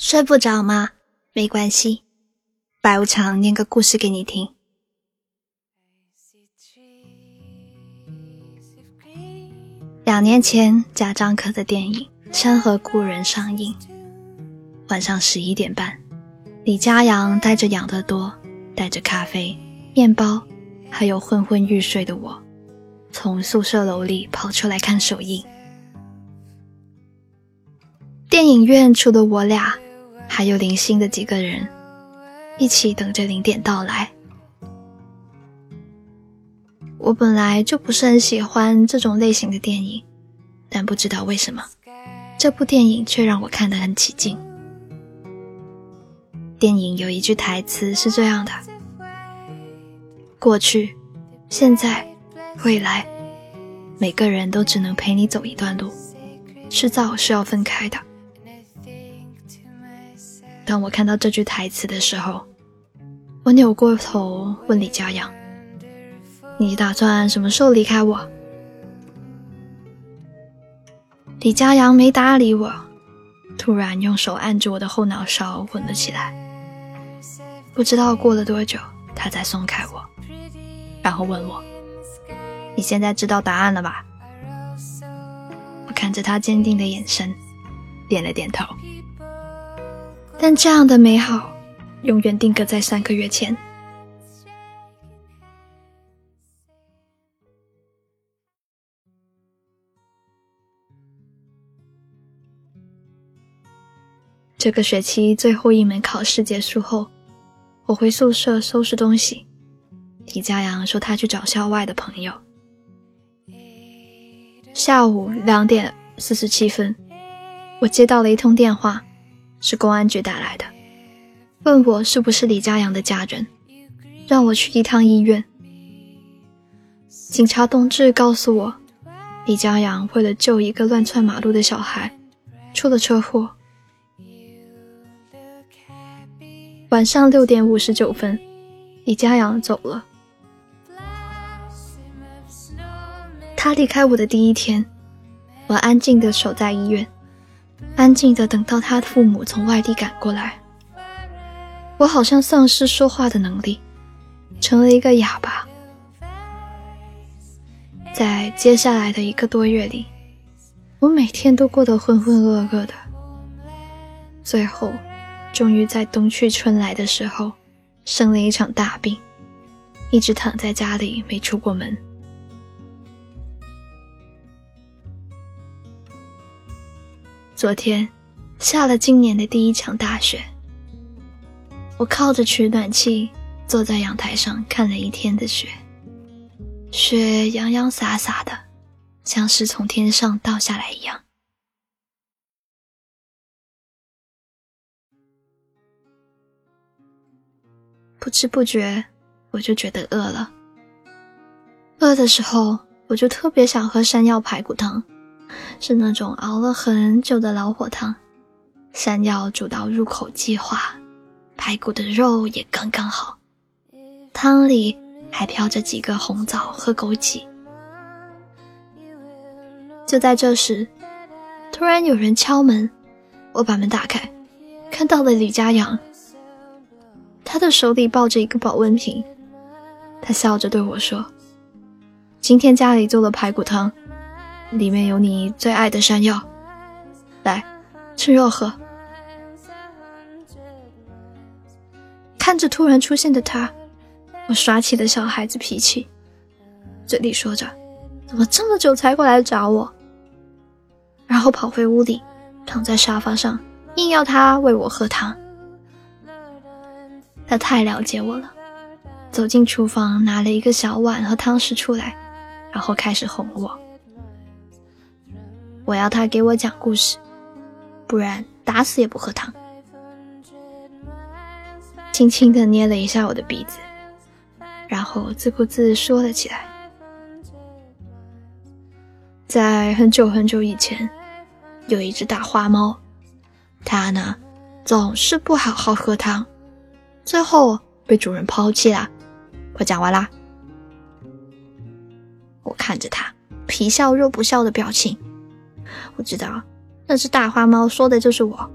睡不着吗？没关系，白无常念个故事给你听。两年前，贾樟柯的电影《山河故人》上映，晚上十一点半，李佳阳带着养乐多，带着咖啡、面包，还有昏昏欲睡的我，从宿舍楼里跑出来看首映。电影院除了我俩。还有零星的几个人，一起等着零点到来。我本来就不是很喜欢这种类型的电影，但不知道为什么，这部电影却让我看得很起劲。电影有一句台词是这样的：过去、现在、未来，每个人都只能陪你走一段路，迟早是要分开的。当我看到这句台词的时候，我扭过头问李佳阳：“你打算什么时候离开我？”李佳阳没搭理我，突然用手按住我的后脑勺，吻了起来。不知道过了多久，他才松开我，然后问我：“你现在知道答案了吧？”我看着他坚定的眼神，点了点头。但这样的美好，永远定格在三个月前。这个学期最后一门考试结束后，我回宿舍收拾东西。李佳阳说他去找校外的朋友。下午两点四十七分，我接到了一通电话。是公安局打来的，问我是不是李佳阳的家人，让我去一趟医院。警察同志告诉我，李佳阳为了救一个乱窜马路的小孩，出了车祸。晚上六点五十九分，李佳阳走了。他离开我的第一天，我安静的守在医院。安静的等到他的父母从外地赶过来，我好像丧失说话的能力，成了一个哑巴。在接下来的一个多月里，我每天都过得浑浑噩噩的。最后，终于在冬去春来的时候，生了一场大病，一直躺在家里没出过门。昨天下了今年的第一场大雪，我靠着取暖器坐在阳台上看了一天的雪，雪洋洋洒洒的，像是从天上倒下来一样。不知不觉我就觉得饿了，饿的时候我就特别想喝山药排骨汤。是那种熬了很久的老火汤，山药煮到入口即化，排骨的肉也刚刚好，汤里还飘着几个红枣和枸杞。就在这时，突然有人敲门，我把门打开，看到了李佳阳，他的手里抱着一个保温瓶，他笑着对我说：“今天家里做了排骨汤。”里面有你最爱的山药，来，趁热喝。看着突然出现的他，我耍起了小孩子脾气，嘴里说着：“怎么这么久才过来找我？”然后跑回屋里，躺在沙发上，硬要他喂我喝汤。他太了解我了，走进厨房，拿了一个小碗和汤匙出来，然后开始哄我。我要他给我讲故事，不然打死也不喝汤。轻轻地捏了一下我的鼻子，然后自顾自说了起来。在很久很久以前，有一只大花猫，它呢总是不好好喝汤，最后被主人抛弃了。我讲完啦。我看着它皮笑肉不笑的表情。我知道，那只大花猫说的就是我。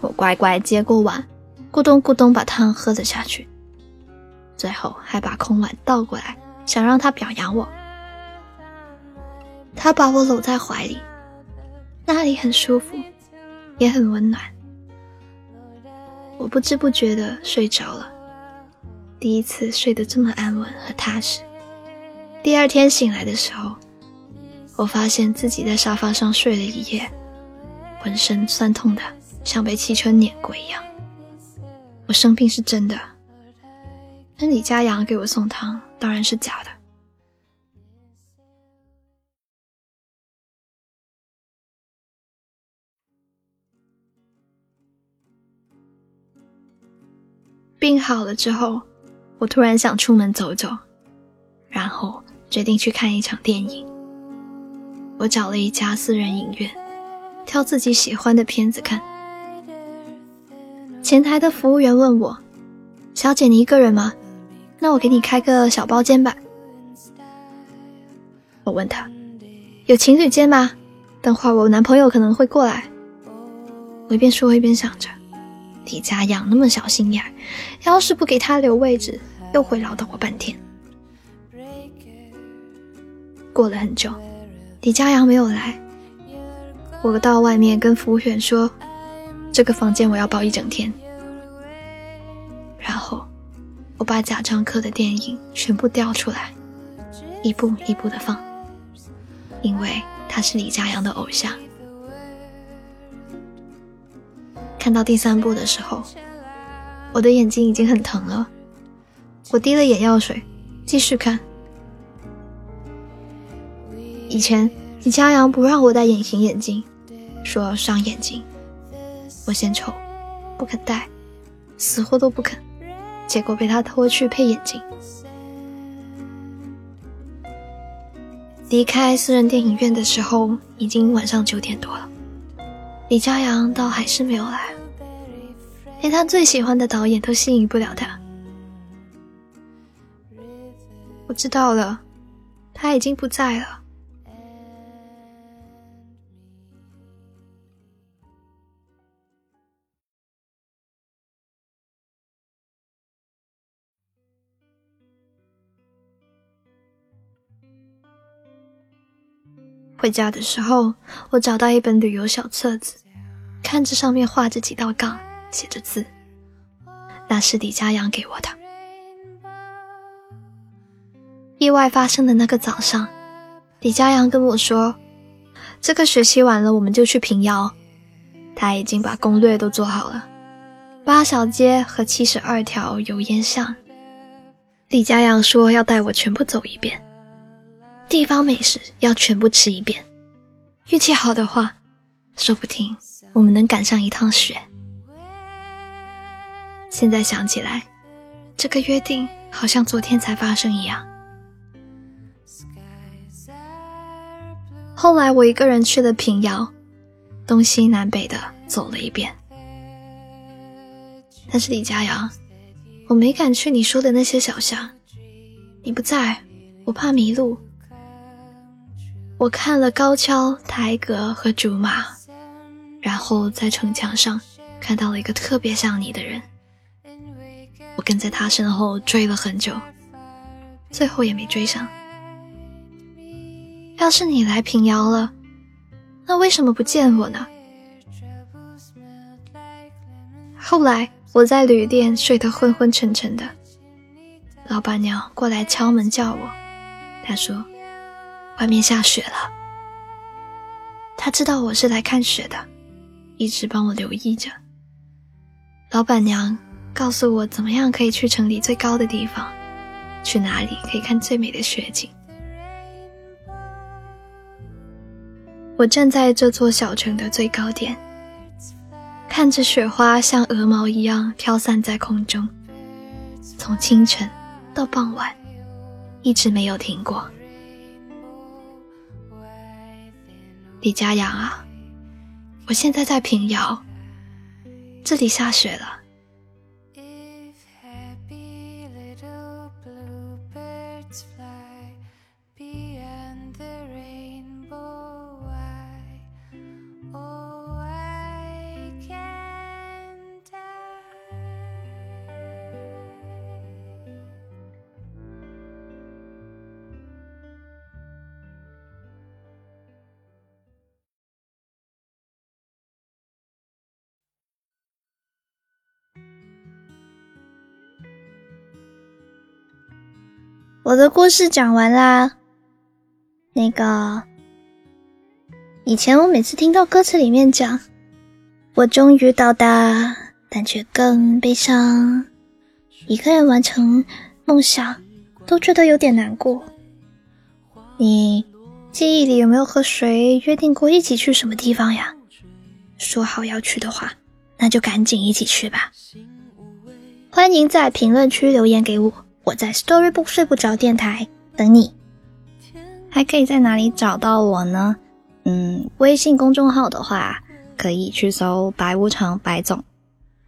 我乖乖接过碗，咕咚咕咚把汤喝了下去，最后还把空碗倒过来，想让他表扬我。他把我搂在怀里，那里很舒服，也很温暖。我不知不觉的睡着了，第一次睡得这么安稳和踏实。第二天醒来的时候，我发现自己在沙发上睡了一夜，浑身酸痛的。像被汽车碾过一样，我生病是真的。那李佳阳给我送汤当然是假的。病好了之后，我突然想出门走走，然后决定去看一场电影。我找了一家私人影院，挑自己喜欢的片子看。前台的服务员问我：“小姐，你一个人吗？那我给你开个小包间吧。”我问他：“有情侣间吗？等会儿我男朋友可能会过来。”我一边说一边想着，李佳阳那么小心眼，要是不给他留位置，又会唠叨我半天。过了很久，李佳阳没有来，我到外面跟服务员说。这个房间我要包一整天，然后我把贾樟柯的电影全部调出来，一部一部的放，因为他是李佳阳的偶像。看到第三部的时候，我的眼睛已经很疼了，我滴了眼药水，继续看。以前李佳阳不让我戴隐形眼镜，说伤眼睛。我嫌丑，不肯戴，死活都不肯，结果被他拖去配眼镜。离开私人电影院的时候，已经晚上九点多了。李佳阳倒还是没有来，连他最喜欢的导演都吸引不了他。我知道了，他已经不在了。回家的时候，我找到一本旅游小册子，看着上面画着几道杠，写着字。那是李佳阳给我的。意外发生的那个早上，李佳阳跟我说：“这个学期完了，我们就去平遥。”他已经把攻略都做好了，八小街和七十二条油烟巷。李佳阳说要带我全部走一遍。地方美食要全部吃一遍，运气好的话，说不定我们能赶上一趟雪。现在想起来，这个约定好像昨天才发生一样。后来我一个人去了平遥，东西南北的走了一遍。但是李佳阳，我没敢去你说的那些小巷，你不在，我怕迷路。我看了高跷、台阁和竹马，然后在城墙上看到了一个特别像你的人。我跟在他身后追了很久，最后也没追上。要是你来平遥了，那为什么不见我呢？后来我在旅店睡得昏昏沉沉的，老板娘过来敲门叫我，她说。外面下雪了，他知道我是来看雪的，一直帮我留意着。老板娘告诉我怎么样可以去城里最高的地方，去哪里可以看最美的雪景。我站在这座小城的最高点，看着雪花像鹅毛一样飘散在空中，从清晨到傍晚，一直没有停过。李佳阳啊，我现在在平遥，这里下雪了。我的故事讲完啦。那个，以前我每次听到歌词里面讲“我终于到达，但却更悲伤”，一个人完成梦想，都觉得有点难过。你记忆里有没有和谁约定过一起去什么地方呀？说好要去的话，那就赶紧一起去吧。欢迎在评论区留言给我。我在 Storybook 睡不着电台等你，还可以在哪里找到我呢？嗯，微信公众号的话，可以去搜“白无常白总”，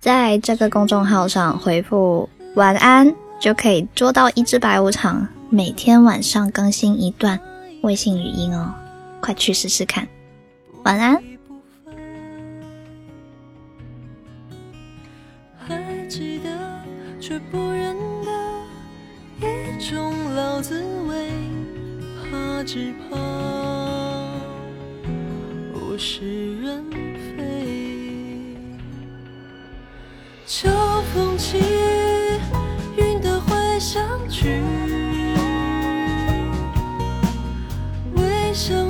在这个公众号上回复“晚安”，就可以捉到一只白无常，每天晚上更新一段微信语音哦，快去试试看。晚安。只怕物是人非。秋风起，云的会相聚，未相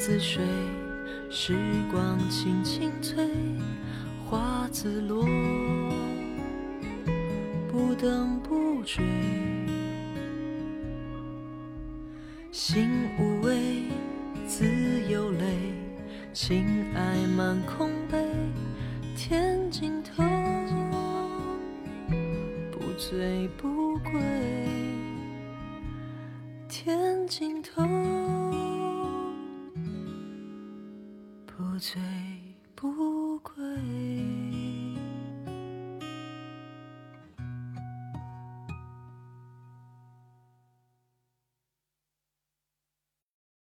聚。水，时光轻轻催，花自落，不等不追。心无畏，自有泪，情爱满空杯，天尽头，不醉不归，天尽头。醉不。